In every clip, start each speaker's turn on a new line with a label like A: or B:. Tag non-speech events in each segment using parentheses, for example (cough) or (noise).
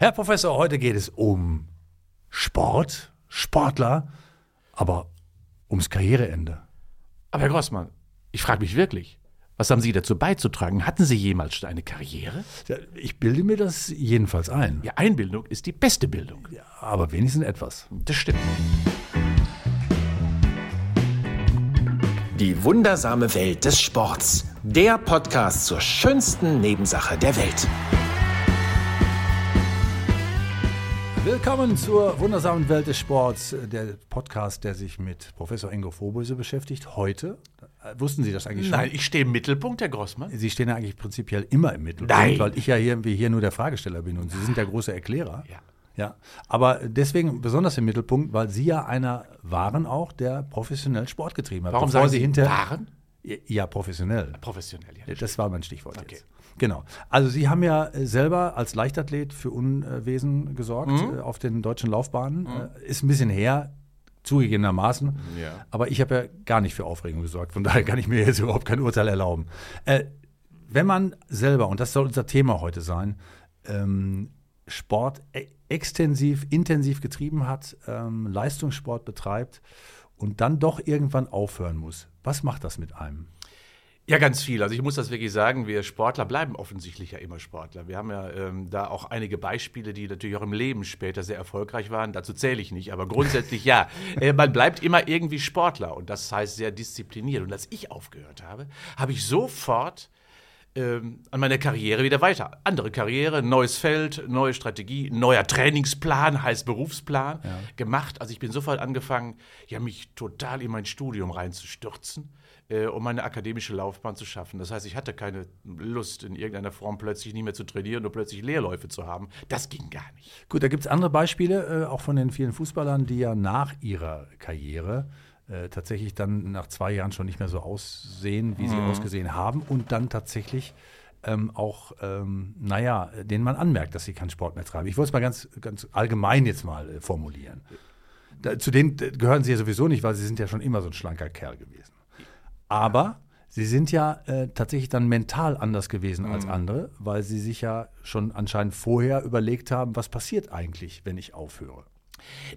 A: Herr Professor, heute geht es um Sport, Sportler, aber ums Karriereende.
B: Aber Herr Grossmann, ich frage mich wirklich, was haben Sie dazu beizutragen? Hatten Sie jemals schon eine Karriere?
A: Ja, Ich bilde mir das jedenfalls ein.
B: Ja, Einbildung ist die beste Bildung.
A: Ja, aber wenigstens etwas.
B: Das stimmt.
C: Die wundersame Welt des Sports. Der Podcast zur schönsten Nebensache der Welt.
A: Willkommen zur wundersamen Welt des Sports, der Podcast, der sich mit Professor Ingo Frohböse beschäftigt. Heute, äh, wussten Sie das eigentlich schon?
B: Nein, ich stehe im Mittelpunkt, Herr Grossmann.
A: Sie stehen ja eigentlich prinzipiell immer im Mittelpunkt,
B: Nein.
A: weil ich ja hier, wie hier nur der Fragesteller bin und Sie sind der große Erklärer.
B: Ja.
A: Ja, aber deswegen besonders im Mittelpunkt, weil Sie ja einer waren auch, der professionell Sport getrieben hat.
B: Warum
A: Bevor
B: sagen
A: Sie
B: Sie
A: hinter
B: waren?
A: Ja, professionell.
B: Professionell, ja.
A: Das war mein Stichwort
B: Okay.
A: jetzt. Genau. Also Sie haben ja äh, selber als Leichtathlet für Unwesen gesorgt
B: Mhm.
A: äh, auf den deutschen Laufbahnen. Äh, Ist ein bisschen her, zugegebenermaßen.
B: Ja.
A: Aber ich habe ja gar nicht für Aufregung gesorgt. Von daher kann ich mir jetzt (laughs) überhaupt kein Urteil erlauben. Äh, wenn man selber, und das soll unser Thema heute sein, ähm, Sport e extensiv, intensiv getrieben hat, ähm, Leistungssport betreibt und dann doch irgendwann aufhören muss. Was macht das mit einem?
B: Ja, ganz viel. Also ich muss das wirklich sagen, wir Sportler bleiben offensichtlich ja immer Sportler. Wir haben ja ähm, da auch einige Beispiele, die natürlich auch im Leben später sehr erfolgreich waren. Dazu zähle ich nicht, aber grundsätzlich ja. (laughs) Äh, man bleibt immer irgendwie Sportler und das heißt sehr diszipliniert. Und als ich aufgehört habe, habe ich sofort ähm, an meiner Karriere wieder weiter. Andere Karriere, neues Feld, neue Strategie, neuer Trainingsplan, heißt Berufsplan gemacht. Also ich bin sofort angefangen, ja, mich total in mein Studium reinzustürzen, äh, um meine akademische Laufbahn zu schaffen. Das heißt, ich hatte keine Lust, in irgendeiner Form plötzlich nicht mehr zu trainieren und plötzlich Leerläufe zu haben. Das ging gar nicht.
A: Gut, da gibt es andere Beispiele, äh, auch von den vielen Fußballern, die ja nach ihrer Karriere äh, tatsächlich dann nach zwei Jahren schon nicht mehr so aussehen, wie sie ausgesehen haben und dann tatsächlich ähm, auch, ähm, naja, denen man anmerkt, dass sie keinen Sport mehr treiben. Ich wollte es mal ganz, ganz allgemein jetzt mal äh, formulieren. Da, zu denen äh, gehören sie ja sowieso nicht, weil sie sind ja schon immer so ein schlanker Kerl gewesen. Aber sie sind ja äh, tatsächlich dann mental anders gewesen als andere, weil sie sich ja schon anscheinend vorher überlegt haben, was passiert eigentlich, wenn ich aufhöre.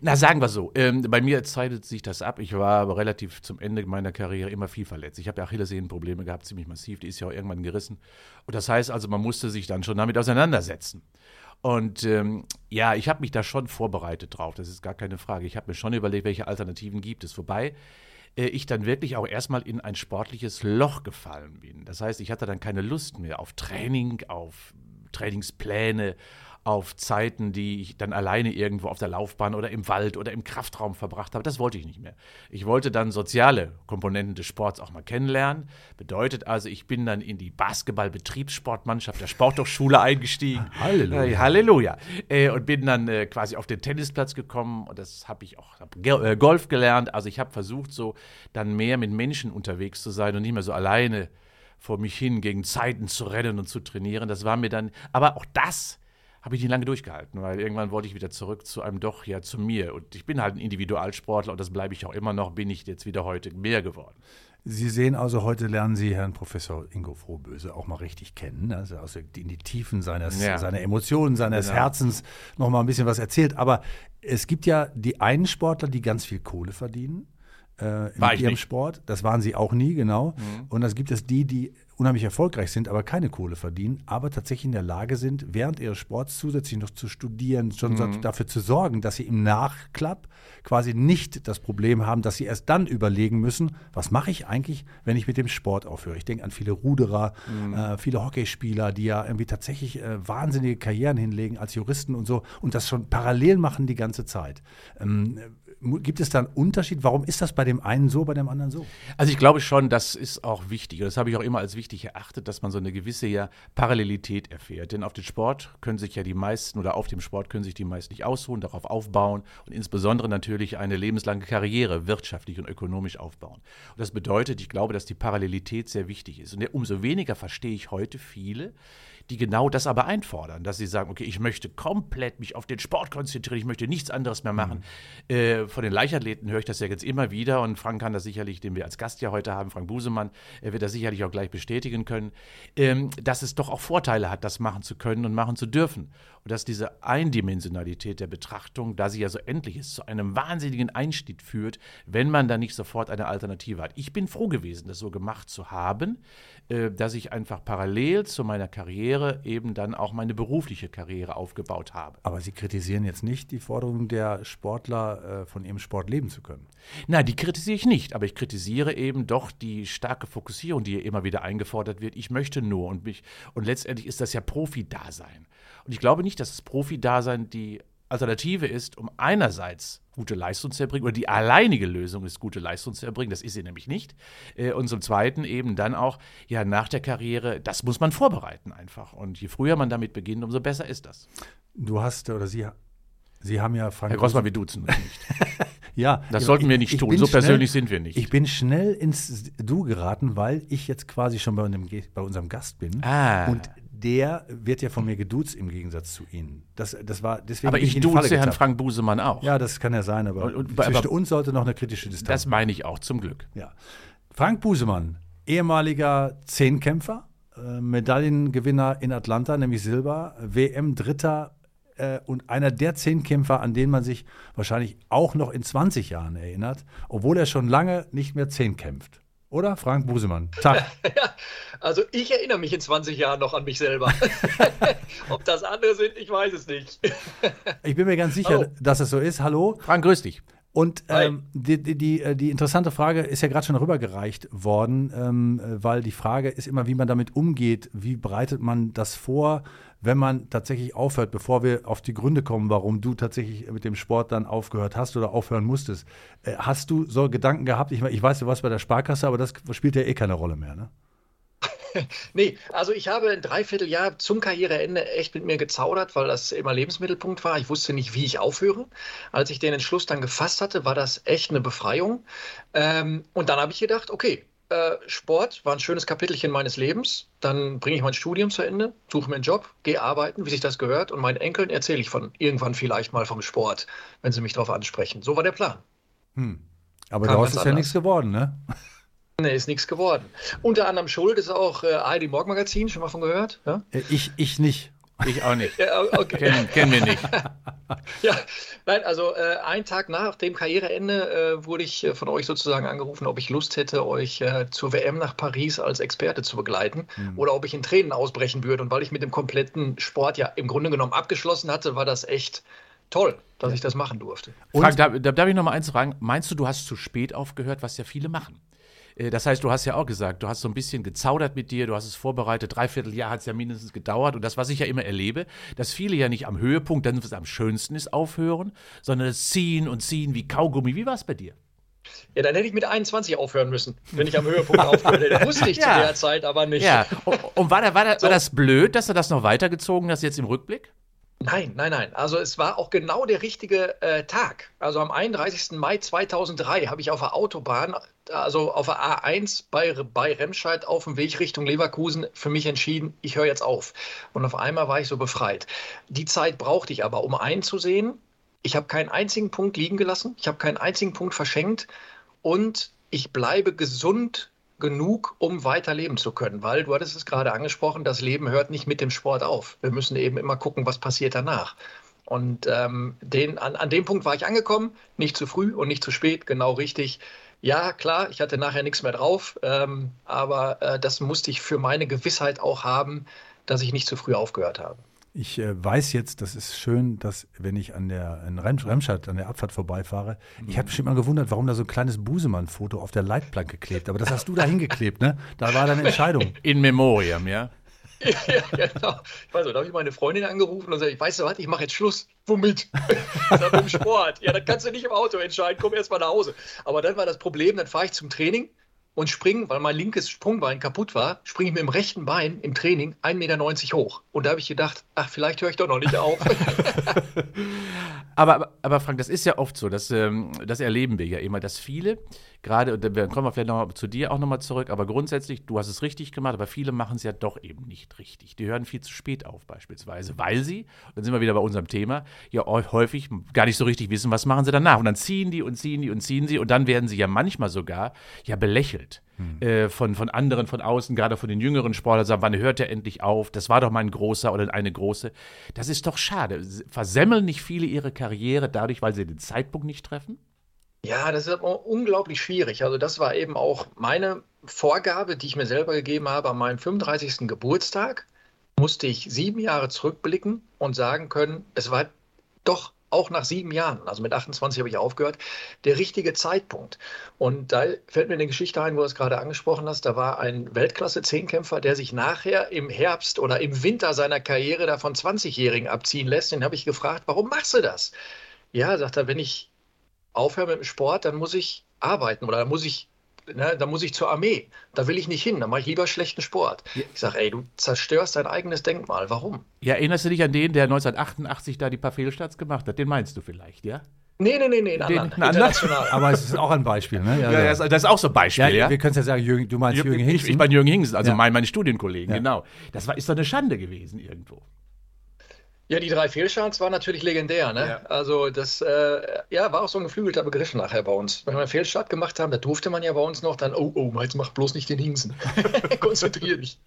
B: Na, sagen wir so, ähm, bei mir zeichnet sich das ab. Ich war aber relativ zum Ende meiner Karriere immer viel verletzt. Ich habe ja Achillessehnenprobleme gehabt, ziemlich massiv. Die ist ja auch irgendwann gerissen. Und das heißt also, man musste sich dann schon damit auseinandersetzen. Und ähm, ja, ich habe mich da schon vorbereitet drauf, das ist gar keine Frage. Ich habe mir schon überlegt, welche Alternativen gibt es. Wobei ich dann wirklich auch erstmal in ein sportliches Loch gefallen bin. Das heißt, ich hatte dann keine Lust mehr auf Training, auf Trainingspläne, auf Zeiten, die ich dann alleine irgendwo auf der Laufbahn oder im Wald oder im Kraftraum verbracht habe. Das wollte ich nicht mehr. Ich wollte dann soziale Komponenten des Sports auch mal kennenlernen. Bedeutet also, ich bin dann in die Basketball-Betriebssportmannschaft der Sporthochschule eingestiegen. (laughs)
A: Halleluja.
B: Äh, Halleluja. Äh, und bin dann äh, quasi auf den Tennisplatz gekommen und das habe ich auch, hab Ge- äh, Golf gelernt. Also ich habe versucht, so dann mehr mit Menschen unterwegs zu sein und nicht mehr so alleine vor mich hin gegen Zeiten zu rennen und zu trainieren. Das war mir dann, aber auch das habe ich nicht lange durchgehalten, weil irgendwann wollte ich wieder zurück zu einem doch, ja, zu mir. Und ich bin halt ein Individualsportler und das bleibe ich auch immer noch, bin ich jetzt wieder heute mehr geworden.
A: Sie sehen also, heute lernen Sie Herrn Professor Ingo Frohböse auch mal richtig kennen. Also aus der- in die Tiefen seines,
B: Ja.
A: seiner Emotionen, seines
B: Genau.
A: Herzens noch mal ein bisschen was erzählt. Aber es gibt ja die einen Sportler, die ganz viel Kohle verdienen. Äh, mit ihrem
B: nicht. Mhm.
A: Sport. Das waren sie auch nie, genau. Und das gibt es die, die unheimlich erfolgreich sind, aber keine Kohle verdienen, aber tatsächlich in der Lage sind, während ihres Sports zusätzlich noch zu studieren, schon
B: Mhm.
A: dafür zu sorgen, dass sie im Nachklapp quasi nicht das Problem haben, dass sie erst dann überlegen müssen, was mache ich eigentlich, wenn ich mit dem Sport aufhöre. Ich denke an viele Ruderer,
B: Mhm.
A: äh, viele Hockeyspieler, die ja irgendwie tatsächlich äh, wahnsinnige Karrieren hinlegen als Juristen und so und das schon parallel machen die ganze Zeit. Ähm, gibt es da einen Unterschied? Warum ist das bei dem einen so, bei dem anderen so?
B: Also ich glaube schon, das ist auch wichtig. Und das habe ich auch immer als wichtig erachtet, dass man so eine gewisse ja Parallelität erfährt. Denn auf den Sport können sich ja die meisten oder auf dem Sport können sich die meisten nicht ausruhen, darauf aufbauen und insbesondere natürlich eine lebenslange Karriere wirtschaftlich und ökonomisch aufbauen. Und das bedeutet, ich glaube, dass die Parallelität sehr wichtig ist. Und umso weniger verstehe ich heute viele, die genau das aber einfordern, dass sie sagen, okay, ich möchte komplett mich auf den Sport konzentrieren, ich möchte nichts anderes mehr machen. Mhm. Äh, von den Leichtathleten höre ich das ja jetzt immer wieder und Frank kann das sicherlich, den wir als Gast ja heute haben, Frank Busemann, er wird das sicherlich auch gleich bestätigen können, ähm, dass es doch auch Vorteile hat, das machen zu können und machen zu dürfen. Und dass diese Eindimensionalität der Betrachtung, da sie ja so endlich ist, zu einem wahnsinnigen Einstieg führt, wenn man da nicht sofort eine Alternative hat. Ich bin froh gewesen, das so gemacht zu haben, dass ich einfach parallel zu meiner Karriere eben dann auch meine berufliche Karriere aufgebaut habe.
A: Aber Sie kritisieren jetzt nicht die Forderung der Sportler, äh, von ihrem Sport leben zu können.
B: Nein, die kritisiere ich nicht, aber ich kritisiere eben doch die starke Fokussierung, die immer wieder eingefordert wird. Ich möchte nur und mich und letztendlich ist das ja Profi-Dasein. Und ich glaube nicht, dass das Profi-Dasein die Alternative ist, um einerseits gute Leistung zu erbringen, oder die alleinige Lösung ist, gute Leistung zu erbringen, das ist sie nämlich nicht. Äh, und zum Zweiten eben dann auch, ja, nach der Karriere, das muss man vorbereiten einfach. Und je früher man damit beginnt, umso besser ist das.
A: Du hast, oder Sie, Sie haben ja
B: Frank. Herr Grossmann, wir duzen uns nicht. (laughs)
A: ja.
B: Das sollten wir nicht tun, so schnell, persönlich sind wir nicht.
A: Ich bin schnell ins Du geraten, weil ich jetzt quasi schon bei, einem, bei unserem Gast bin.
B: Ah.
A: Und der wird ja von mir geduzt im Gegensatz zu Ihnen. Das, das war deswegen
B: aber ich, ich duze Herrn Frank Busemann auch.
A: Ja, das kann ja sein, aber und, und, zwischen aber, uns sollte noch eine kritische Distanz.
B: Das meine ich auch, zum Glück.
A: Ja. Frank Busemann, ehemaliger Zehnkämpfer, äh, Medaillengewinner in Atlanta, nämlich Silber, WM-Dritter äh, und einer der Zehnkämpfer, an den man sich wahrscheinlich auch noch in 20 Jahren erinnert, obwohl er schon lange nicht mehr Zehn kämpft. Oder? Frank Busemann.
D: Tag. (laughs) ja, also ich erinnere mich in 20 Jahren noch an mich selber. (laughs) Ob das andere sind, ich weiß es nicht. (laughs)
A: ich bin mir ganz sicher, Hallo. dass es so ist. Hallo.
B: Frank, grüß dich.
A: Und ähm, die, die, die, äh, die, interessante Frage ist ja gerade schon rübergereicht worden, ähm, äh, weil die Frage ist immer, wie man damit umgeht. Wie bereitet man das vor? Wenn man tatsächlich aufhört, bevor wir auf die Gründe kommen, warum du tatsächlich mit dem Sport dann aufgehört hast oder aufhören musstest, äh, hast du so Gedanken gehabt? Ich, ich weiß, du warst bei der Sparkasse, aber das spielt ja eh keine Rolle mehr, ne? (laughs)
D: nee, also ich habe ein Dreivierteljahr zum Karriereende echt mit mir gezaudert, weil das immer Lebensmittelpunkt war. Ich wusste nicht, wie ich aufhöre. Als ich den Entschluss dann gefasst hatte, war das echt eine Befreiung. Ähm, und dann habe ich gedacht, okay, äh, Sport war ein schönes Kapitelchen meines Lebens. Dann bringe ich mein Studium zu Ende, suche mir einen Job, gehe arbeiten, wie sich das gehört. Und meinen Enkeln erzähle ich von irgendwann vielleicht mal vom Sport, wenn sie mich darauf ansprechen. So war der Plan.
A: Hm. Aber Kam daraus ist anders. ja nichts geworden, ne? (laughs)
D: Nee, ist nichts geworden. Unter anderem Schuld ist auch äh, ARD Morgenmagazin, schon mal von gehört?
A: Ja? Äh, ich, ich nicht.
B: Ich auch nicht. ja, okay. kennen, kennen wir nicht. (laughs)
D: ja, nein, also äh, einen Tag nach dem Karriereende äh, wurde ich äh, von euch sozusagen angerufen, ob ich Lust hätte, euch äh, zur WM nach Paris als Experte zu begleiten mhm. oder ob ich in Tränen ausbrechen würde. Und weil ich mit dem kompletten Sport ja im Grunde genommen abgeschlossen hatte, war das echt toll, dass ja. ich das machen durfte.
B: Frank, da, da darf ich noch mal eins fragen. Meinst du, du hast zu spät aufgehört, was ja viele machen? Äh, das heißt, du hast ja auch gesagt, du hast so ein bisschen gezaudert mit dir, du hast es vorbereitet, dreiviertel Jahr hat es ja mindestens gedauert. Und das, was ich ja immer erlebe, dass viele ja nicht am Höhepunkt, dann was am schönsten ist, aufhören, sondern das Ziehen und Ziehen wie Kaugummi. Wie war es bei dir?
D: Ja, dann hätte ich mit 21 aufhören müssen, wenn ich am Höhepunkt aufgehört hätte. (laughs) Wusste ich ja. zu der Zeit aber nicht.
B: Ja, und, und war, da, war, da, so. war das blöd, dass du das noch weitergezogen hast jetzt im Rückblick?
D: Nein, nein, nein. Also es war auch genau der richtige äh, Tag. Also am 31. Mai 2003 habe ich auf der Autobahn, also auf der A1 bei, bei Remscheid auf dem Weg Richtung Leverkusen für mich entschieden, ich höre jetzt auf. Und auf einmal war ich so befreit. Die Zeit brauchte ich aber, um einzusehen, ich habe keinen einzigen Punkt liegen gelassen, ich habe keinen einzigen Punkt verschenkt und ich bleibe gesund genug, um weiterleben zu können. Weil du hattest es gerade angesprochen, das Leben hört nicht mit dem Sport auf. Wir müssen eben immer gucken, was passiert danach. Und ähm, den, an, an dem Punkt war ich angekommen, nicht zu früh und nicht zu spät, genau richtig. Ja, klar, ich hatte nachher nichts mehr drauf, ähm, aber äh, das musste ich für meine Gewissheit auch haben, dass ich nicht zu früh aufgehört habe.
A: Ich äh, weiß jetzt, das ist schön, dass wenn ich an der in Remscheid an der Abfahrt vorbeifahre, mhm. ich habe bestimmt mal gewundert, warum da so ein kleines Busemann-Foto auf der Leitplanke klebt. Aber das hast du da hingeklebt, ne? Da war deine Entscheidung. (laughs)
B: In Memoriam, ja?
D: ja, genau. Ich weiß nicht, da habe ich meine Freundin angerufen und gesagt, ich weiß was, ich mache jetzt Schluss. Womit? (laughs) mit dem Sport. Ja, dann kannst du nicht im Auto entscheiden, komm erst mal nach Hause. Aber dann war das Problem, dann fahre ich zum Training und springe, weil mein linkes Sprungbein kaputt war, springe ich mit dem rechten Bein im Training 1,90 Meter hoch. Und da habe ich gedacht, ach, vielleicht höre ich doch noch nicht auf. (laughs) (laughs)
B: aber, aber, Frank, das ist ja oft so, dass, ähm, das erleben wir ja immer, dass viele, gerade, und dann kommen wir vielleicht noch zu dir auch nochmal zurück, aber grundsätzlich, du hast es richtig gemacht, aber viele machen es ja doch eben nicht richtig. Die hören viel zu spät auf beispielsweise, weil sie, dann sind wir wieder bei unserem Thema, ja häufig gar nicht so richtig wissen, was machen sie danach. Und dann ziehen die und ziehen die und ziehen sie und dann werden sie ja manchmal sogar ja belächelt hm. äh, von, von anderen von außen, gerade von den jüngeren Sportlern, sagen, wann hört er endlich auf? Das war doch mal ein großer oder eine große. Das ist doch schade. Versemmeln nicht viele ihre Karriere dadurch, weil sie den Zeitpunkt nicht treffen?
D: Ja, das ist aber unglaublich schwierig. Also das war eben auch meine Vorgabe, die ich mir selber gegeben habe. An meinem 35. Geburtstag musste ich sieben Jahre zurückblicken und sagen können, es war doch auch nach sieben Jahren, also mit 28 habe ich aufgehört, der richtige Zeitpunkt. Und da fällt mir eine Geschichte ein, wo du es gerade angesprochen hast. Da war ein Weltklasse-Zehnkämpfer, der sich nachher im Herbst oder im Winter seiner Karriere da von 20-Jährigen abziehen lässt. Den habe ich gefragt, warum machst du das? Ja, sagt er, wenn ich aufhöre mit dem Sport, dann muss ich arbeiten oder dann muss ich ne, da muss ich zur Armee. Da will ich nicht hin, da mache ich lieber schlechten Sport. Ja. Ich sage, ey, du zerstörst dein eigenes Denkmal. Warum?
B: Ja, erinnerst du dich an den, der 1988 da die paar Fehlstarts gemacht hat? Den meinst du vielleicht, ja?
D: Nee, nee, nee, nee, einen anderen.
A: International. Aber es ist auch ein Beispiel, ne?
B: Ja, ja, das, das, ist auch so ein Beispiel, ja. ja?
A: Wir können es ja sagen, Jürgen, du meinst Jürgen Hingsen.
B: Ich, ich meine Jürgen Hingsen, also ja. mein, meine Studienkollegen, genau. Das war, ist doch eine Schande gewesen irgendwo.
D: Ja, die drei Fehlstarts waren natürlich legendär. Ne? Ja. Also das äh, ja, war auch so ein geflügelter Begriff nachher bei uns. Wenn wir einen Fehlstart gemacht haben, da durfte man ja bei uns noch dann, oh, oh, jetzt mach bloß nicht den Hingsen. (laughs) Konzentrier dich.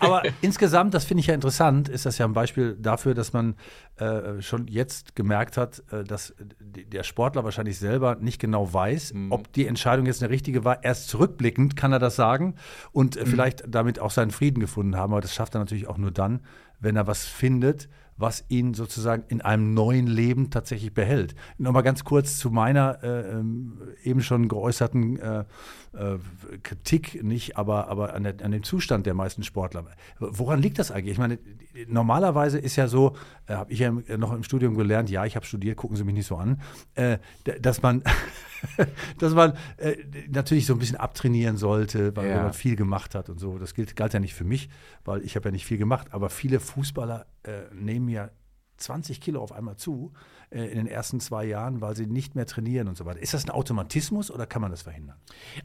A: Aber insgesamt, das finde ich ja interessant, ist das ja ein Beispiel dafür, dass man äh, schon jetzt gemerkt hat, äh, dass der Sportler wahrscheinlich selber nicht genau weiß, mhm. ob die Entscheidung jetzt eine richtige war. Erst zurückblickend kann er das sagen und äh, mhm. vielleicht damit auch seinen Frieden gefunden haben. Aber das schafft er natürlich auch nur dann, wenn er was findet, was ihn sozusagen in einem neuen Leben tatsächlich behält. Nochmal ganz kurz zu meiner äh, ähm, eben schon geäußerten äh, äh, Kritik, nicht, aber, aber an, der, an, dem Zustand der meisten Sportler. Woran liegt das eigentlich? Ich meine, normalerweise ist ja so, äh, habe ich ja noch im Studium gelernt, ja, ich habe studiert, gucken Sie mich nicht so an, äh, dass man, (laughs) dass man äh, natürlich so ein bisschen abtrainieren sollte, weil ja. man viel gemacht hat und so. Das gilt, galt ja nicht für mich, weil ich habe ja nicht viel gemacht, aber viele Fußballer äh, nehmen ja 20 Kilo auf einmal zu in den ersten zwei Jahren, weil sie nicht mehr trainieren und so weiter. Ist das ein Automatismus oder kann man das verhindern?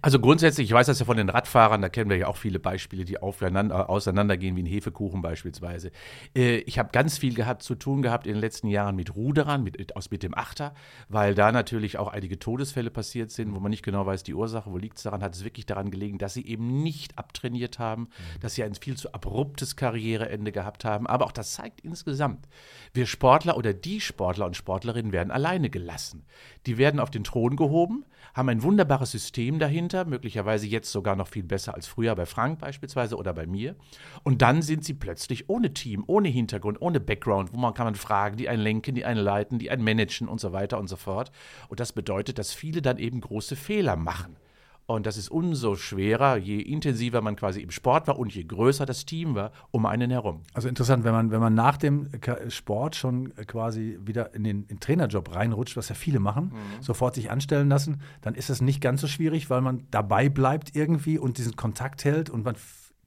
B: Also grundsätzlich, ich weiß das ja von den Radfahrern, da kennen wir ja auch viele Beispiele, die aufeinander, auseinandergehen, wie ein Hefekuchen beispielsweise. Äh, ich habe ganz viel gehabt, zu tun gehabt in den letzten Jahren mit Ruderern, mit, aus, mit dem Achter, weil da natürlich auch einige Todesfälle passiert sind, wo man nicht genau weiß, die Ursache, wo liegt es daran, hat es wirklich daran gelegen, dass sie eben nicht abtrainiert haben, mhm. dass sie ein viel zu abruptes Karriereende gehabt haben. Aber auch das zeigt insgesamt, wir Sportler oder die Sportler und Sportlerinnen werden alleine gelassen. Die werden auf den Thron gehoben, haben ein wunderbares System dahinter, möglicherweise jetzt sogar noch viel besser als früher bei Frank beispielsweise oder bei mir. Und dann sind sie plötzlich ohne Team, ohne Hintergrund, ohne Background, wo man kann man fragen, die einen lenken, die einen leiten, die einen managen und so weiter und so fort. Und das bedeutet, dass viele dann eben große Fehler machen. Und das ist umso schwerer, je intensiver man quasi im Sport war und je größer das Team war um einen herum.
A: Also interessant, wenn man, wenn man nach dem Sport schon quasi wieder in den, in den Trainerjob reinrutscht, was ja viele machen, mhm. sofort sich anstellen lassen, dann ist es nicht ganz so schwierig, weil man dabei bleibt irgendwie und diesen Kontakt hält und man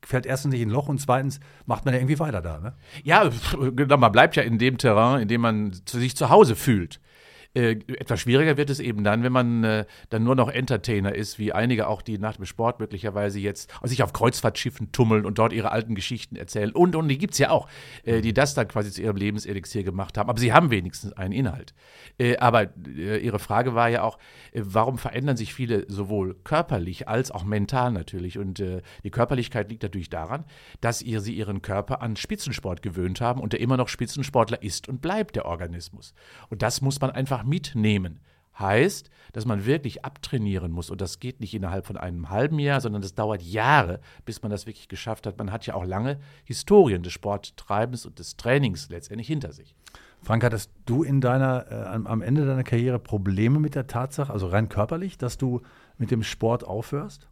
A: fällt erstens nicht in ein Loch und zweitens macht man ja irgendwie weiter da. Ne?
B: Ja, genau, man bleibt ja in dem Terrain, in dem man sich zu Hause fühlt. Äh, etwas schwieriger wird es eben dann, wenn man äh, dann nur noch Entertainer ist, wie einige auch, die nach dem Sport möglicherweise jetzt sich auf Kreuzfahrtschiffen tummeln und dort ihre alten Geschichten erzählen. Und, und die gibt es ja auch, äh, die das dann quasi zu ihrem Lebenselixier gemacht haben. Aber sie haben wenigstens einen Inhalt. Äh, aber äh, Ihre Frage war ja auch, warum verändern sich viele sowohl körperlich als auch mental natürlich? Und die Körperlichkeit liegt natürlich daran, dass ihr, sie ihren Körper an Spitzensport gewöhnt haben und der immer noch Spitzensportler ist und bleibt, der Organismus. Und das muss man einfach mitnehmen. Heißt, dass man wirklich abtrainieren muss. Und das geht nicht innerhalb von einem halben Jahr, sondern das dauert Jahre, bis man das wirklich geschafft hat. Man hat ja auch lange Historien des Sporttreibens und des Trainings letztendlich hinter sich.
A: Frank, hattest du in deiner, äh, am Ende deiner Karriere Probleme mit der Tatsache, also rein körperlich, dass du mit dem Sport aufhörst?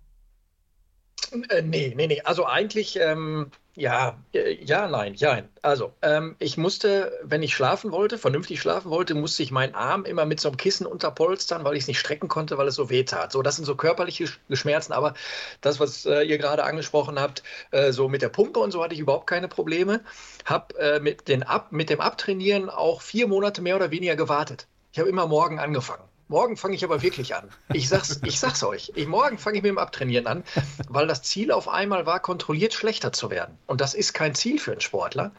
D: Äh, nee, nee, nee. Also eigentlich, ähm, ja, äh, ja, nein, ja. Also, ähm, ich musste, wenn ich schlafen wollte, vernünftig schlafen wollte, musste ich meinen Arm immer mit so einem Kissen unterpolstern, weil ich es nicht strecken konnte, weil es so weh tat. So, das sind so körperliche Schmerzen, aber das, was äh, ihr gerade angesprochen habt, äh, so mit der Pumpe und so hatte ich überhaupt keine Probleme. Hab äh, mit, den Ab mit dem Abtrainieren auch vier Monate mehr oder weniger gewartet. Ich habe immer morgen angefangen. Morgen fange ich aber wirklich an. Ich sag's, ich sag's euch. Ich, morgen fange ich mit dem Abtrainieren an, weil das Ziel auf einmal war, kontrolliert schlechter zu werden. Und das ist kein Ziel für einen Sportler.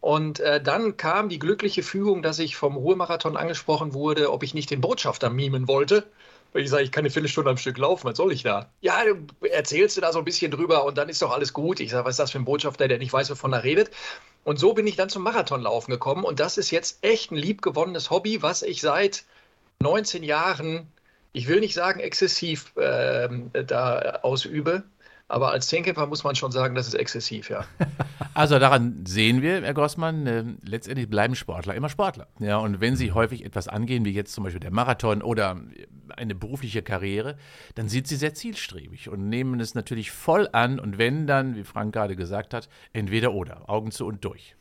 D: Und äh, dann kam die glückliche Fügung, dass ich vom Ruhrmarathon angesprochen wurde, ob ich nicht den Botschafter mimen wollte. Weil ich sage, ich kann eine Viertelstunde am Stück laufen, was soll ich da? Ja, du erzählst du da so ein bisschen drüber und dann ist doch alles gut. Ich sage, was ist das für ein Botschafter, der nicht weiß, wovon er redet? Und so bin ich dann zum Marathonlaufen gekommen und das ist jetzt echt ein liebgewonnenes Hobby, was ich seit 19 Jahren, ich will nicht sagen exzessiv äh, da ausübe, aber als Zehnkämpfer muss man schon sagen, das ist exzessiv, ja. (laughs)
B: Also daran sehen wir, Herr Grossmann, äh, letztendlich bleiben Sportler immer Sportler. Ja, und wenn sie häufig etwas angehen, wie jetzt zum Beispiel der Marathon oder eine berufliche Karriere, dann sind sie sehr zielstrebig und nehmen es natürlich voll an und wenn dann, wie Frank gerade gesagt hat, entweder oder, Augen zu und durch.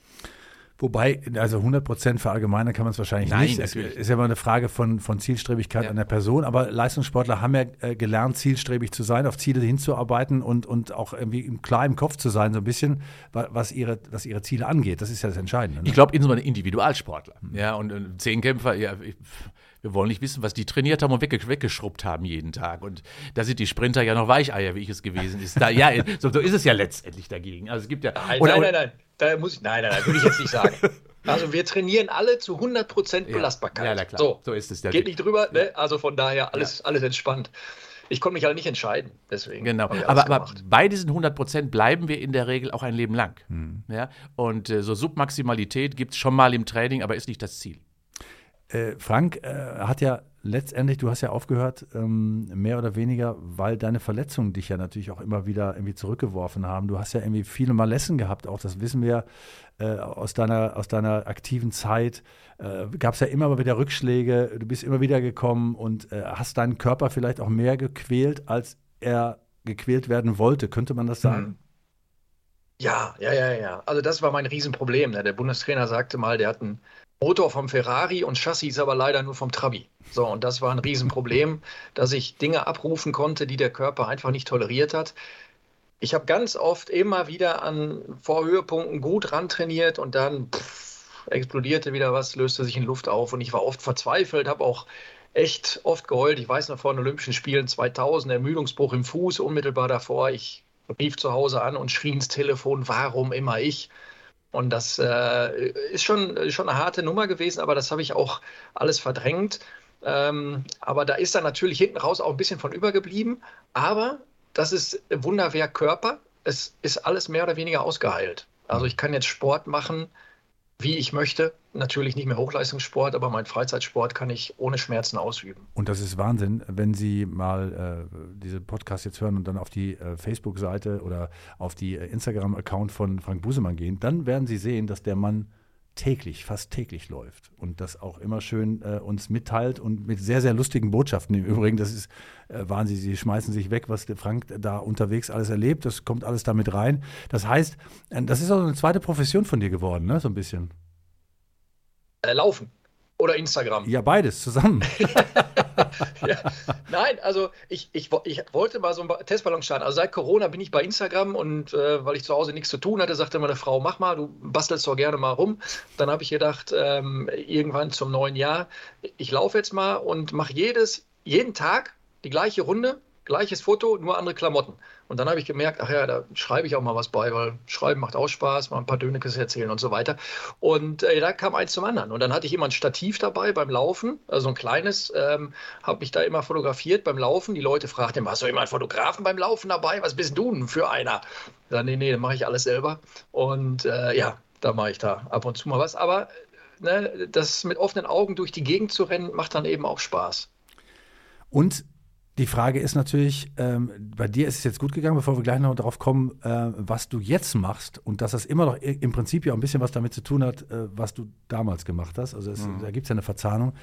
A: Wobei, also 100 Prozent verallgemeinern kann man es wahrscheinlich
B: Nein,
A: nicht. Es ist ja immer eine Frage von, von Zielstrebigkeit
B: Ja.
A: an der Person. Aber Leistungssportler haben ja äh, gelernt, zielstrebig zu sein, auf Ziele hinzuarbeiten und, und auch irgendwie im- klar im Kopf zu sein, so ein bisschen, wa- was ihre, was ihre Ziele angeht. Das ist ja das Entscheidende. Ne?
B: Ich glaube, insbesondere Individualsportler. Ja, und, und Zehnkämpfer, ja, ich, wir wollen nicht wissen, was die trainiert haben und wegge weggeschrubbt haben jeden Tag. Und da sind die Sprinter ja noch Weicheier, wie ich es gewesen ist. Da, ja, so, so ist es ja letztendlich dagegen. Also es gibt ja.
D: Nein,
B: oder-
D: nein, nein, nein. Da muss ich, nein, nein, nein, würde ich jetzt nicht sagen. (laughs) Also wir trainieren alle zu 100%
B: Ja.
D: Belastbarkeit.
B: Ja, na klar.
D: So,
B: So ist es. Der-
D: geht nicht drüber, ne? also von daher alles, alles entspannt. Ich konnte mich halt nicht entscheiden, deswegen.
B: Genau, aber, aber bei diesen 100 Prozent bleiben wir in der Regel auch ein Leben lang.
A: Hm.
B: Ja? Und äh, so Submaximalität gibt es schon mal im Training, aber ist nicht das Ziel.
A: Äh, Frank äh, hat ja letztendlich, du hast ja aufgehört, ähm, mehr oder weniger, weil deine Verletzungen dich ja natürlich auch immer wieder irgendwie zurückgeworfen haben. Du hast ja irgendwie viele Malessen gehabt, auch das wissen wir äh, aus, deiner, aus deiner aktiven Zeit. Äh, Gab es ja immer mal wieder Rückschläge, du bist immer wieder gekommen und äh, hast deinen Körper vielleicht auch mehr gequält, als er gequält werden wollte. Könnte man das sagen?
D: Ja, ja, ja, ja. Also das war mein Riesenproblem. Ne? Der Bundestrainer sagte mal, der hat einen Motor vom Ferrari und Chassis aber leider nur vom Trabi. So, und das war ein Riesenproblem, dass ich Dinge abrufen konnte, die der Körper einfach nicht toleriert hat. Ich habe ganz oft immer wieder an Vorhöhepunkten gut rantrainiert und dann pff, explodierte wieder was, löste sich in Luft auf und ich war oft verzweifelt, habe auch echt oft geheult. Ich weiß noch vor den Olympischen Spielen 2000, Ermüdungsbruch im Fuß, unmittelbar davor. Ich rief zu Hause an und schrie ins Telefon, warum immer ich? Und das äh, ist schon, schon eine harte Nummer gewesen, aber das habe ich auch alles verdrängt. Ähm, aber da ist dann natürlich hinten raus auch ein bisschen von übergeblieben. Aber das ist Wunderwerk Körper. Es ist alles mehr oder weniger ausgeheilt. Also ich kann jetzt Sport machen, wie ich möchte. Natürlich nicht mehr Hochleistungssport, aber meinen Freizeitsport kann ich ohne Schmerzen ausüben.
A: Und das ist Wahnsinn, wenn Sie mal äh, diese Podcast jetzt hören und dann auf die äh, Facebook-Seite oder auf die äh, Instagram-Account von Frank Busemann gehen, dann werden Sie sehen, dass der Mann täglich, fast täglich läuft und das auch immer schön äh, uns mitteilt und mit sehr, sehr lustigen Botschaften im Übrigen. Das ist äh, Wahnsinn. Sie schmeißen sich weg, was Frank da unterwegs alles erlebt. Das kommt alles damit rein. Das heißt, äh, das ist auch eine zweite Profession von dir geworden, ne? so ein bisschen.
D: Äh, laufen oder Instagram.
A: Ja, beides zusammen. (laughs)
D: Ja. Nein, also ich, ich, ich wollte mal so einen Ba- Testballon starten. Also seit Corona bin ich bei Instagram und äh, weil ich zu Hause nichts zu tun hatte, sagte meine Frau, mach mal, du bastelst doch gerne mal rum. Dann habe ich gedacht, ähm, irgendwann zum neuen Jahr, ich laufe jetzt mal und mache jedes, jeden Tag die gleiche Runde, gleiches Foto, nur andere Klamotten. Und dann habe ich gemerkt, ach ja, da schreibe ich auch mal was bei, weil Schreiben macht auch Spaß, mal ein paar Dönekes erzählen und so weiter. Und äh, da kam eins zum anderen. Und dann hatte ich immer ein Stativ dabei beim Laufen, also ein kleines, ähm, habe mich da immer fotografiert beim Laufen. Die Leute fragten immer, hast du immer einen Fotografen beim Laufen dabei? Was bist du denn für einer? Dann, nee, nee, dann mache ich alles selber. Und äh, ja, da mache ich da ab und zu mal was. Aber ne, das mit offenen Augen durch die Gegend zu rennen, macht dann eben auch Spaß.
A: Und Die Frage ist natürlich, ähm, bei dir ist es jetzt gut gegangen, bevor wir gleich noch darauf kommen, äh, was du jetzt machst und dass das immer noch im Prinzip ja ein bisschen was damit zu tun hat, äh, was du damals gemacht hast. Also es, mhm. da gibt es ja eine Verzahnung.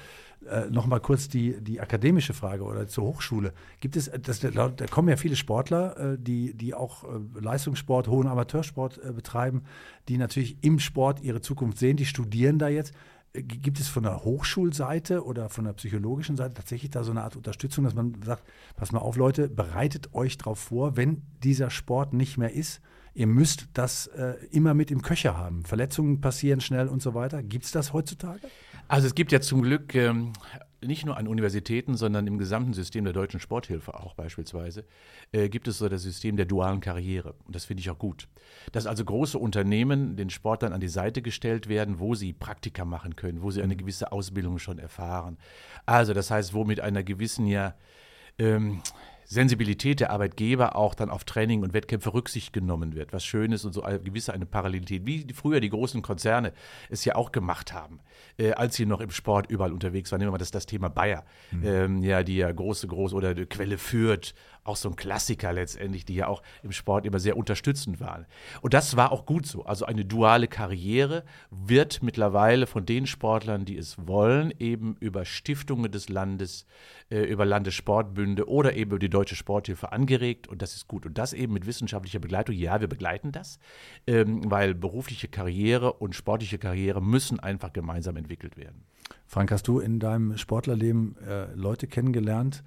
A: Äh, Nochmal kurz die, die akademische Frage oder zur Hochschule. Gibt es, das, da kommen ja viele Sportler, äh, die, die auch äh, Leistungssport, hohen Amateursport äh, betreiben, die natürlich im Sport ihre Zukunft sehen, die studieren da jetzt. Gibt es von der Hochschulseite oder von der psychologischen Seite tatsächlich da so eine Art Unterstützung, dass man sagt, pass mal auf Leute, bereitet euch darauf vor, wenn dieser Sport nicht mehr ist, ihr müsst das äh, immer mit im Köcher haben. Verletzungen passieren schnell und so weiter. Gibt es das heutzutage?
B: Also es gibt ja zum Glück ähm, nicht nur an Universitäten, sondern im gesamten System der deutschen Sporthilfe auch beispielsweise, äh, gibt es so das System der dualen Karriere. Und das finde ich auch gut. Dass also große Unternehmen den Sportlern an die Seite gestellt werden, wo sie Praktika machen können, wo sie eine gewisse Ausbildung schon erfahren. Also das heißt, wo mit einer gewissen ja ähm, Sensibilität der Arbeitgeber auch dann auf Training und Wettkämpfe Rücksicht genommen wird. Was schön ist und so eine gewisse eine Parallelität, wie früher die großen Konzerne es ja auch gemacht haben, äh, als sie noch im Sport überall unterwegs waren. Nehmen wir mal das, das Thema Bayer, mhm. ähm, ja, die ja große, große oder die Quelle führt, auch so ein Klassiker letztendlich, die ja auch im Sport immer sehr unterstützend waren. Und das war auch gut so. Also eine duale Karriere wird mittlerweile von den Sportlern, die es wollen, eben über Stiftungen des Landes, äh, über Landessportbünde oder eben über die Deutsche Sporthilfe angeregt. Und das ist gut. Und das eben mit wissenschaftlicher Begleitung. Ja, wir begleiten das, ähm, weil berufliche Karriere und sportliche Karriere müssen einfach gemeinsam entwickelt werden.
A: Frank, hast du in deinem Sportlerleben äh, Leute kennengelernt,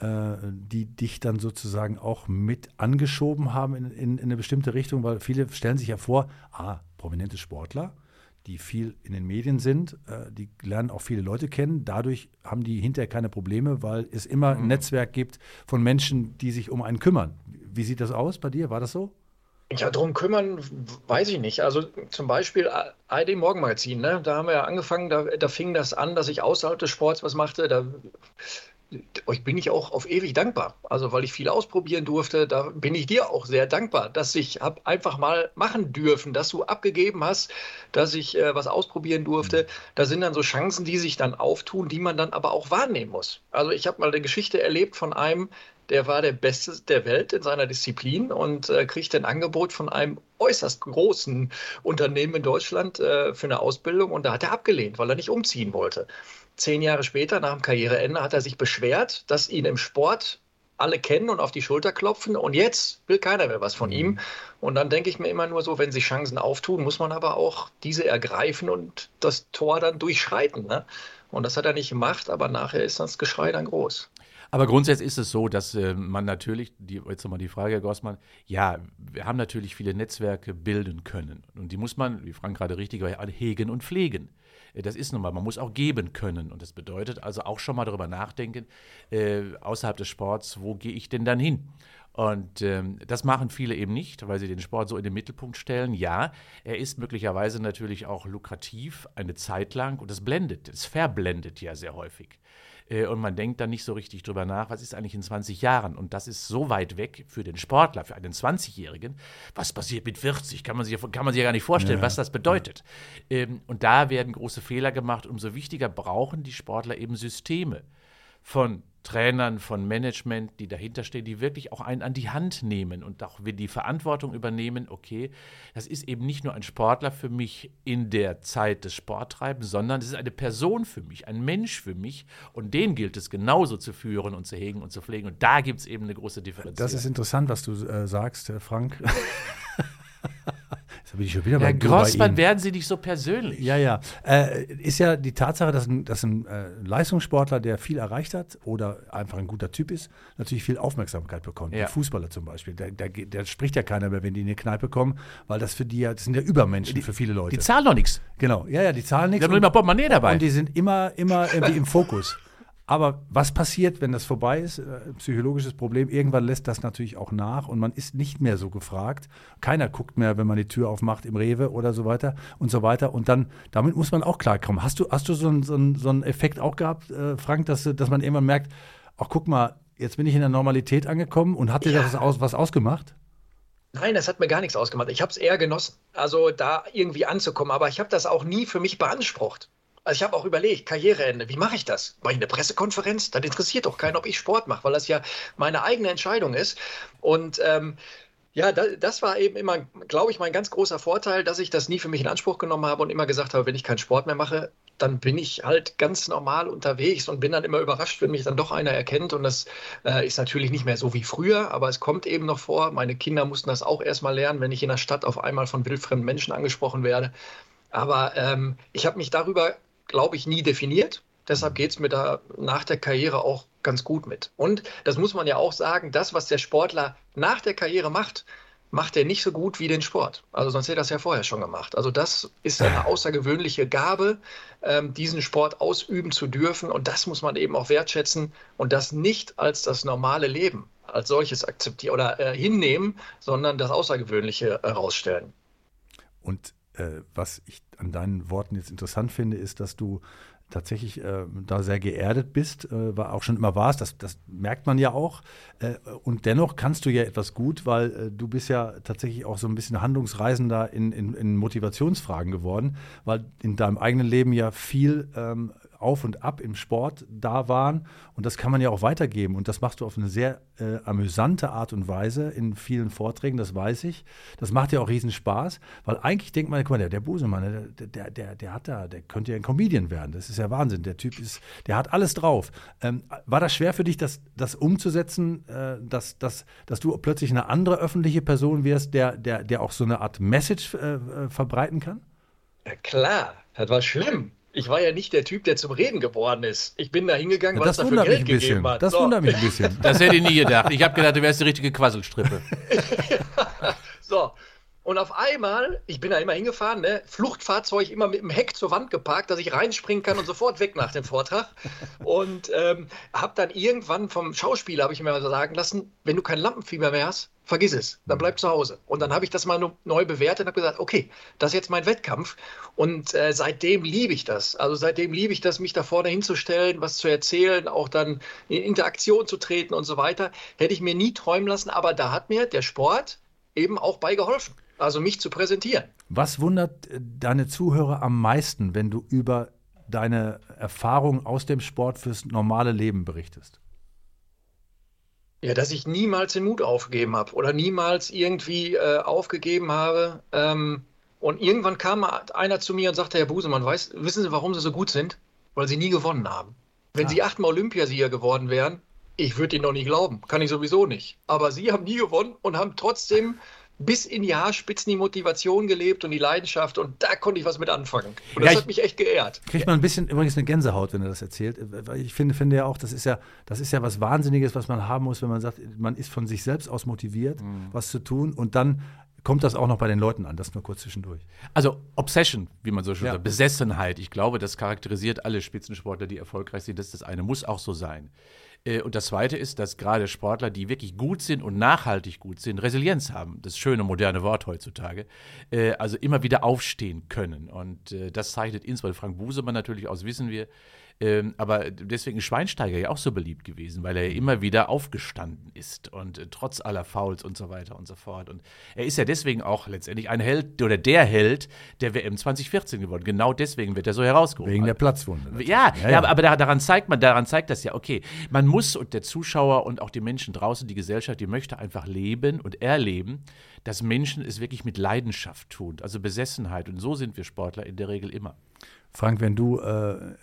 A: äh, die dich dann sozusagen auch mit angeschoben haben in, in, in, eine bestimmte Richtung? Weil viele stellen sich ja vor, ah, prominente Sportler, die viel in den Medien sind, äh, die lernen auch viele Leute kennen. Dadurch haben die hinterher keine Probleme, weil es immer ein mhm. Netzwerk gibt von Menschen, die sich um einen kümmern. Wie sieht das aus bei dir? War das so?
D: Ja, drum kümmern, weiß ich nicht. Also zum Beispiel ARD Morgenmagazin, ne? da haben wir ja angefangen, da, da fing das an, dass ich außerhalb des Sports was machte. Da euch bin ich auch auf ewig dankbar. Also, weil ich viel ausprobieren durfte, da bin ich dir auch sehr dankbar, dass ich hab einfach mal machen dürfen, dass du abgegeben hast, dass ich äh, was ausprobieren durfte. Da sind dann so Chancen, die sich dann auftun, die man dann aber auch wahrnehmen muss. Also, ich habe mal eine Geschichte erlebt von einem, der war der Beste der Welt in seiner Disziplin und äh, kriegte ein Angebot von einem äußerst großen Unternehmen in Deutschland äh, für eine Ausbildung und da hat er abgelehnt, weil er nicht umziehen wollte zehn Jahre später, nach dem Karriereende, hat er sich beschwert, dass ihn im Sport alle kennen und auf die Schulter klopfen und jetzt will keiner mehr was von ihm. Mhm. Und dann denke ich mir immer nur so, wenn sich Chancen auftun, muss man aber auch diese ergreifen und das Tor dann durchschreiten. Ne? Und das hat er nicht gemacht, aber nachher ist das Geschrei dann groß.
B: Aber grundsätzlich ist es so, dass äh, man natürlich, die, jetzt nochmal die Frage, Herr Gossmann, ja, wir haben natürlich viele Netzwerke bilden können. Und die muss man, wie Frank gerade richtig war, hegen und pflegen. Äh, das ist nun mal, man muss auch geben können. Und das bedeutet also auch schon mal darüber nachdenken, äh, außerhalb des Sports, wo gehe ich denn dann hin? Und ähm, das machen viele eben nicht, weil sie den Sport so in den Mittelpunkt stellen. Ja, er ist möglicherweise natürlich auch lukrativ eine Zeit lang und das blendet, es verblendet ja sehr häufig. Äh, und man denkt dann nicht so richtig drüber nach, was ist eigentlich in 20 Jahren? Und das ist so weit weg für den Sportler, für einen 20-Jährigen. Was passiert mit 40? Kann man sich, kann man sich ja gar nicht vorstellen, ja. was das bedeutet. Ja. Ähm, und da werden große Fehler gemacht. Umso wichtiger brauchen die Sportler eben Systeme von Trainern, von Management, die dahinter stehen, die wirklich auch einen an die Hand nehmen und auch die Verantwortung übernehmen, okay, das ist eben nicht nur ein Sportler für mich in der Zeit des Sporttreibens, sondern es ist eine Person für mich, ein Mensch für mich und den gilt es genauso zu führen und zu hegen und zu pflegen und da gibt es eben eine große Differenz.
A: Das ist interessant, was du äh, sagst, Frank. (laughs)
B: Jetzt bin ich schon wieder Herr Grossmann, werden Sie nicht so persönlich.
A: Ja, ja. Äh, ist ja die Tatsache, dass ein, dass ein äh, Leistungssportler, der viel erreicht hat oder einfach ein guter Typ ist, natürlich viel Aufmerksamkeit bekommt. Ja. Fußballer zum Beispiel. Der, der, der, spricht ja keiner mehr, wenn die in die Kneipe kommen, weil das für die ja, das sind ja Übermenschen die, für viele Leute.
B: Die zahlen doch nichts.
A: Genau, ja, ja, die zahlen nichts.
B: Die haben nur immer Portemonnaie dabei.
A: Und die sind immer, immer irgendwie im Fokus. (laughs) Aber was passiert, wenn das vorbei ist? Äh, psychologisches Problem. Irgendwann lässt das natürlich auch nach und man ist nicht mehr so gefragt. Keiner guckt mehr, wenn man die Tür aufmacht im Rewe oder so weiter und so weiter. Und dann, damit muss man auch klarkommen. Hast du, hast du so einen, so einen, so einen Effekt auch gehabt, äh, Frank, dass, dass man irgendwann merkt, ach guck mal, jetzt bin ich in der Normalität angekommen und hat dir ja. das aus, was ausgemacht?
D: Nein, das hat mir gar nichts ausgemacht. Ich habe es eher genossen, also da irgendwie anzukommen. Aber ich habe das auch nie für mich beansprucht. Also ich habe auch überlegt, Karriereende, wie mache ich das? Mache ich eine Pressekonferenz? Das interessiert doch keinen, ob ich Sport mache, weil das ja meine eigene Entscheidung ist. Und ähm, ja, das war eben immer, glaube ich, mein ganz großer Vorteil, dass ich das nie für mich in Anspruch genommen habe und immer gesagt habe, wenn ich keinen Sport mehr mache, dann bin ich halt ganz normal unterwegs und bin dann immer überrascht, wenn mich dann doch einer erkennt. Und das äh, ist natürlich nicht mehr so wie früher, aber es kommt eben noch vor. Meine Kinder mussten das auch erstmal lernen, wenn ich in der Stadt auf einmal von wildfremden Menschen angesprochen werde. Aber ähm, ich habe mich darüber, glaube ich, nie definiert. Deshalb geht es mir da nach der Karriere auch ganz gut mit. Und das muss man ja auch sagen, das, was der Sportler nach der Karriere macht, macht er nicht so gut wie den Sport. Also sonst hätte er das ja vorher schon gemacht. Also das ist eine außergewöhnliche Gabe, ähm, diesen Sport ausüben zu dürfen. Und das muss man eben auch wertschätzen und das nicht als das normale Leben als solches akzeptieren oder äh, hinnehmen, sondern das Außergewöhnliche herausstellen.
A: Und äh, was ich an deinen Worten jetzt interessant finde, ist, dass du tatsächlich äh, da sehr geerdet bist, äh, war auch schon immer warst, das, das merkt man ja auch. Äh, und dennoch kannst du ja etwas gut, weil äh, du bist ja tatsächlich auch so ein bisschen Handlungsreisender in, in, in Motivationsfragen geworden, weil in deinem eigenen Leben ja viel ähm, auf und ab im Sport da waren. Und das kann man ja auch weitergeben. Und das machst du auf eine sehr äh, amüsante Art und Weise in vielen Vorträgen, das weiß ich. Das macht ja auch riesen Spaß, weil eigentlich denkt man, guck mal, der, der Busemann, der, der, der, der hat da, der könnte ja ein Comedian werden. Das ist ja Wahnsinn. Der Typ ist, der hat alles drauf. Ähm, war das schwer für dich, das, das umzusetzen, äh, dass, dass, dass du plötzlich eine andere öffentliche Person wirst, der, der, der auch so eine Art Message äh, äh verbreiten kann?
D: Ja, klar, das war schlimm. Ich war ja nicht der Typ, der zum Reden geboren ist. Ich bin da hingegangen, weil es dafür Geld gegeben hat.
A: Das so. wundert mich ein bisschen.
B: Das hätte ich nie gedacht. Ich habe gedacht, du wärst die richtige Quasselstrippe. (laughs)
D: so, und auf einmal, ich bin da immer hingefahren, ne, Fluchtfahrzeug immer mit dem Heck zur Wand geparkt, dass ich reinspringen kann und sofort weg nach dem Vortrag. Und ähm, habe dann irgendwann vom Schauspieler, habe ich mir sagen lassen, wenn du kein Lampenfieber mehr hast, vergiss es, dann bleib zu Hause. Und dann habe ich das mal neu bewertet und habe gesagt, okay, das ist jetzt mein Wettkampf. Und äh, seitdem liebe ich das. Also seitdem liebe ich das, mich da vorne hinzustellen, was zu erzählen, auch dann in Interaktion zu treten und so weiter. Hätte ich mir nie träumen lassen, aber da hat mir der Sport eben auch bei geholfen also mich zu präsentieren.
A: Was wundert äh, deine Zuhörer am meisten, wenn du über deine Erfahrung aus dem Sport fürs normale Leben berichtest?
D: Ja, dass ich niemals den Mut aufgegeben habe oder niemals irgendwie äh, aufgegeben habe. Ähm, und irgendwann kam einer zu mir und sagte, Herr Busemann, weiß, wissen Sie, warum Sie so gut sind? Weil Sie nie gewonnen haben. Wenn ah. Sie achtmal Olympiasieger geworden wären, ich würde Ihnen noch nicht glauben, kann ich sowieso nicht. Aber Sie haben nie gewonnen und haben trotzdem bis in die Haarspitzen die Motivation gelebt und die Leidenschaft und da konnte ich was mit anfangen. Und das ja, hat mich echt geehrt.
A: Kriegt man ein bisschen übrigens eine Gänsehaut, wenn er das erzählt. Ich finde, finde ja auch, das ist ja, das ist ja was Wahnsinniges, was man haben muss, wenn man sagt, man ist von sich selbst aus motiviert, mhm. was zu tun und dann kommt das auch noch bei den Leuten an, das nur kurz zwischendurch.
B: Also Obsession, wie man so schön ja. sagt, Besessenheit. Ich glaube, das charakterisiert alle Spitzensportler, die erfolgreich sind. Das ist das eine, muss auch so sein. Äh, und das Zweite ist, dass gerade Sportler, die wirklich gut sind und nachhaltig gut sind, Resilienz haben. Das schöne moderne Wort heutzutage. Äh, also immer wieder aufstehen können. Und äh, das zeichnet insbesondere Frank Busemann natürlich aus, wissen wir. Ähm, aber deswegen ist Schweinsteiger ja auch so beliebt gewesen, weil er ja immer wieder aufgestanden ist und äh, trotz aller Fouls und so weiter und so fort. Und er ist ja deswegen auch letztendlich ein Held oder der Held der WM 2014 geworden. Genau deswegen wird er so herausgehoben.
A: Wegen der Platzwunde.
B: Ja, ja, ja, aber, aber daran zeigt man, daran zeigt das ja, okay, man muss und der Zuschauer und auch die Menschen draußen, die Gesellschaft, die möchte einfach leben und erleben, dass Menschen es wirklich mit Leidenschaft tun, also Besessenheit. Und so sind wir Sportler in der Regel immer.
A: Frank, wenn du äh, äh,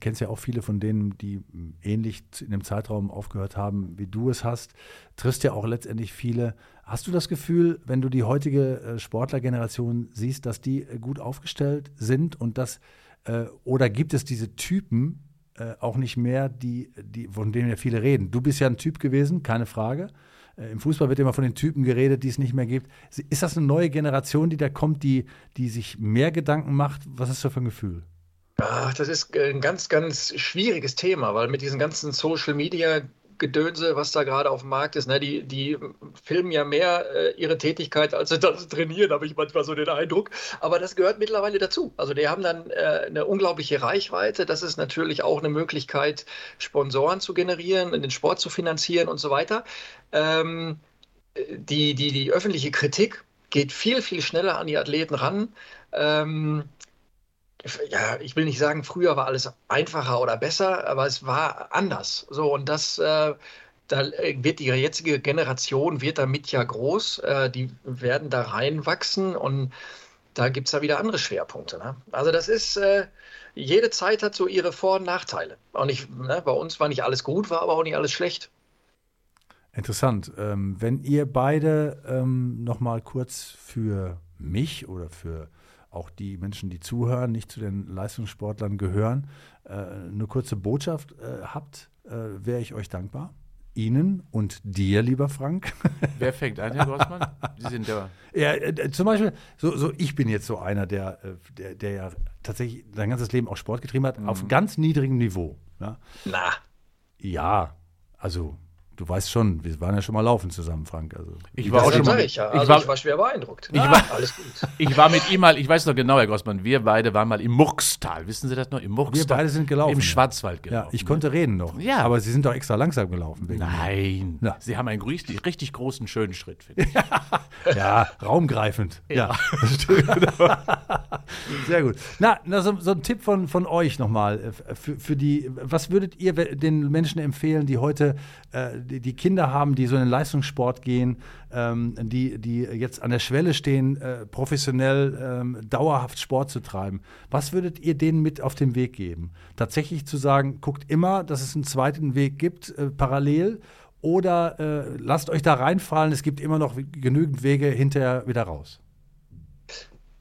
A: kennst ja auch viele von denen, die ähnlich in dem Zeitraum aufgehört haben, wie du es hast, triffst ja auch letztendlich viele. Hast du das Gefühl, wenn du die heutige äh, Sportlergeneration siehst, dass die äh, gut aufgestellt sind und dass äh, oder gibt es diese Typen äh, auch nicht mehr, die, die, von denen ja viele reden? Du bist ja ein Typ gewesen, keine Frage. Äh, Im Fußball wird immer von den Typen geredet, die es nicht mehr gibt. Ist das eine neue Generation, die da kommt, die, die sich mehr Gedanken macht? Was hast du für ein Gefühl?
D: Ach, das ist ein ganz, ganz schwieriges Thema, weil mit diesen ganzen Social Media Gedönse, was da gerade auf dem Markt ist. Ne? Die, die filmen ja mehr äh, ihre Tätigkeit, als sie das trainieren, habe ich manchmal so den Eindruck. Aber das gehört mittlerweile dazu. Also die haben dann äh, eine unglaubliche Reichweite. Das ist natürlich auch eine Möglichkeit, Sponsoren zu generieren, den Sport zu finanzieren und so weiter. Ähm, die, die, die öffentliche Kritik geht viel, viel schneller an die Athleten ran. Ähm, ja, ich will nicht sagen, früher war alles einfacher oder besser, aber es war anders. So, und das, äh, da wird die jetzige Generation wird damit ja groß, äh, die werden da reinwachsen und da gibt es ja wieder andere Schwerpunkte. Ne? Also das ist, äh, jede Zeit hat so ihre Vor- und Nachteile. Und ich, ne, bei uns war nicht alles gut, war aber auch nicht alles schlecht.
A: Interessant. Ähm, wenn ihr beide ähm, noch mal kurz für mich oder für auch die Menschen, die zuhören, nicht zu den Leistungssportlern gehören, äh, eine kurze Botschaft äh, habt, äh, wäre ich euch dankbar. Ihnen und dir, lieber Frank. (laughs)
B: Wer fängt an, Herr Grossmann? Sie sind der.
A: Ja, äh, zum Beispiel, so, so ich bin jetzt so einer, der, der, der ja tatsächlich sein ganzes Leben auch Sport getrieben hat, mhm. auf ganz niedrigem Niveau. Ja?
D: Na.
A: Ja, also Du weißt schon, wir waren ja schon mal laufen zusammen, Frank. Also,
B: ich war auch schon mal.
D: Ich, ja. also ich, war, ich war schwer beeindruckt.
B: Ich, war, alles gut. (laughs) ich war mit ihm mal, ich weiß noch genau, Herr Grossmann, wir beide waren mal im Murkstal. Wissen Sie das noch? Im Murkstal.
A: Wir beide sind gelaufen.
B: Im Schwarzwald gelaufen.
A: Ja, ich konnte reden noch.
B: Ja.
A: Aber Sie sind doch extra langsam gelaufen.
B: Nein. Ja. Sie haben einen richtig, richtig großen, schönen Schritt, finde
A: ich. (laughs) ja, raumgreifend. Ja. ja. (laughs) Sehr gut. Na, na so, so, ein Tipp von, von euch nochmal. Äh, für, für die, was würdet ihr den Menschen empfehlen, die heute äh, die, Kinder haben, haben, die so in den Leistungssport gehen, ähm, die, die jetzt an der Schwelle stehen, äh, professionell ähm, dauerhaft Sport zu treiben. Was würdet ihr denen mit auf den Weg geben? Tatsächlich zu sagen, guckt immer, dass es einen zweiten Weg gibt, äh, parallel, oder äh, lasst euch da reinfallen, es gibt immer noch genügend Wege hinterher wieder raus.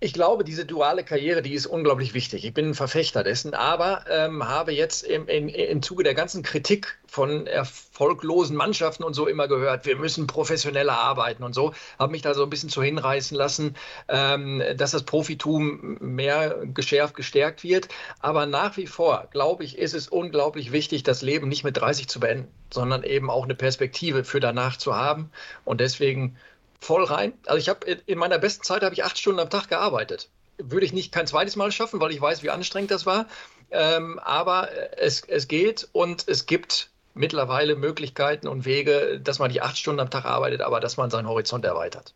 D: Ich glaube, diese duale Karriere, die ist unglaublich wichtig. Ich bin ein Verfechter dessen, aber ähm, habe jetzt im, in, im Zuge der ganzen Kritik von erfolglosen Mannschaften und so immer gehört, wir müssen professioneller arbeiten und so, habe mich da so ein bisschen zu hinreißen lassen, ähm, dass das Profitum mehr geschärft, gestärkt wird. Aber nach wie vor, glaube ich, ist es unglaublich wichtig, das Leben nicht mit 30 zu beenden, sondern eben auch eine Perspektive für danach zu haben. Und deswegen voll rein. Also ich habe in meiner besten Zeit habe ich acht Stunden am Tag gearbeitet. Würde ich nicht kein zweites Mal schaffen, weil ich weiß, wie anstrengend das war. Ähm, aber es, es geht und es gibt mittlerweile Möglichkeiten und Wege, dass man die acht Stunden am Tag arbeitet, aber dass man seinen Horizont erweitert.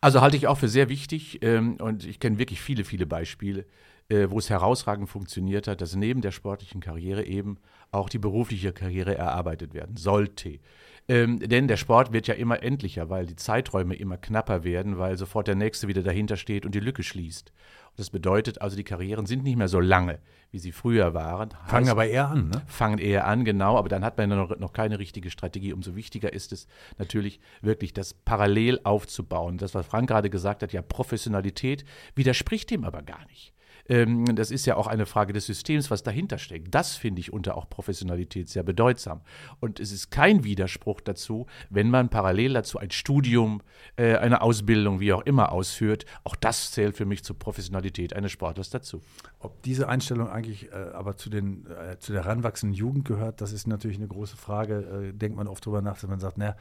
B: Also halte ich auch für sehr wichtig ähm, und ich kenne wirklich viele, viele Beispiele, äh, wo es herausragend funktioniert hat, dass neben der sportlichen Karriere eben auch die berufliche Karriere erarbeitet werden sollte. Ähm, denn der Sport wird ja immer endlicher, weil die Zeiträume immer knapper werden, weil sofort der Nächste wieder dahinter steht und die Lücke schließt. Und das bedeutet also, die Karrieren sind nicht mehr so lange, wie sie früher waren.
A: Fangen heißt, aber eher an, ne?
B: Fangen eher an, genau, aber dann hat man noch, noch keine richtige Strategie. Umso wichtiger ist es natürlich wirklich, das parallel aufzubauen. Das, was Frank gerade gesagt hat, ja, Professionalität widerspricht dem aber gar nicht. Ähm, das ist ja auch eine Frage des Systems, was dahinter steckt. Das finde ich unter auch Professionalität sehr bedeutsam. Und es ist kein Widerspruch dazu, wenn man parallel dazu ein Studium, äh, eine Ausbildung, wie auch immer ausführt. Auch das zählt für mich zur Professionalität eines Sportlers dazu.
A: Ob diese Einstellung eigentlich äh, aber zu, den, äh, zu der heranwachsenden Jugend gehört, das ist natürlich eine große Frage. Äh, denkt man oft drüber nach, dass man sagt, naja,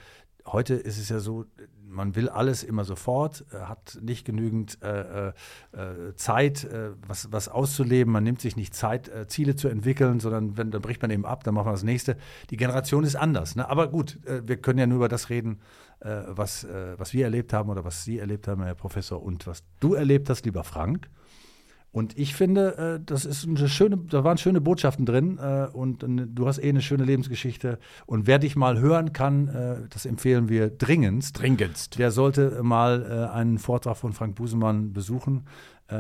A: heute ist es ja so, man will alles immer sofort, äh, hat nicht genügend äh, äh, Zeit, äh, was, was auszuleben. Man nimmt sich nicht Zeit, äh, Ziele zu entwickeln, sondern wenn, dann bricht man eben ab, dann macht man das nächste. Die Generation ist anders. Ne? Aber gut, äh, wir können ja nur über das reden, was, was wir erlebt haben oder was Sie erlebt haben, Herr Professor, und was du erlebt hast, lieber Frank. Und ich finde, äh, das ist eine schöne, da waren schöne Botschaften drin äh, und du hast eh eine schöne Lebensgeschichte. Und wer dich mal hören kann, äh, das empfehlen wir dringendst.
B: Dringendst.
A: Der sollte mal einen Vortrag von Frank Busemann besuchen.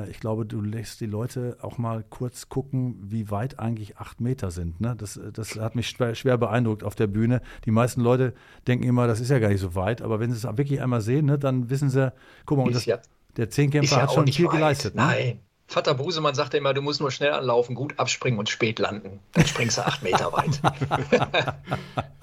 A: ich glaube, du lässt die Leute auch mal kurz gucken, wie weit eigentlich acht Meter sind. Ne? Das, das hat mich schwer, schwer, beeindruckt auf der Bühne. Die meisten Leute denken immer, das ist ja gar nicht so weit. Aber wenn sie es wirklich einmal sehen, ne, dann wissen sie, guck mal, das, ja, der Zehnkämpfer ja hat schon viel weit. geleistet.
D: Ne? Nein. Vater Busemann sagte immer, du musst nur schnell anlaufen, gut abspringen und spät landen. Dann springst du acht Meter weit.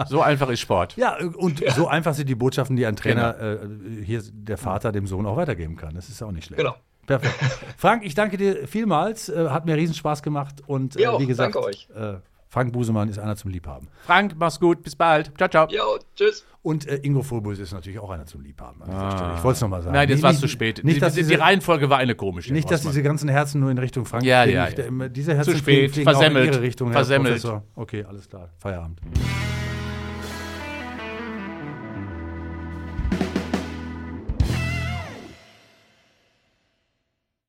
D: (laughs)
B: so einfach ist Sport.
A: Ja, und ja. so einfach sind die Botschaften, die ein Trainer, genau. äh, hier der Vater dem Sohn auch weitergeben kann. Das ist auch nicht schlecht.
D: Genau.
A: Perfekt. Frank, ich danke dir vielmals. Äh, hat mir riesen Spaß gemacht. Und äh, wie gesagt,
D: danke euch.
A: Äh, Frank Busemann ist einer zum Liebhaben.
B: Frank, mach's gut. Bis bald. Ciao, ciao.
D: Jo, tschüss.
A: Und äh, Ingo Furbus ist natürlich auch einer zum Liebhaben. Ah. Ich wollte es nochmal sagen.
B: Nein, jetzt war es zu spät.
A: Nicht, dass
B: die, diese, die Reihenfolge war eine komische.
A: Nicht, dass diese ganzen Herzen nur in Richtung Frank
B: ja, fliegen. Ja, ja.
A: Diese Herzen
B: zu spät,
A: fliegen,
B: versemmelt.
A: Auch in ihre Richtung,
B: versemmelt.
A: Okay, alles klar. Feierabend.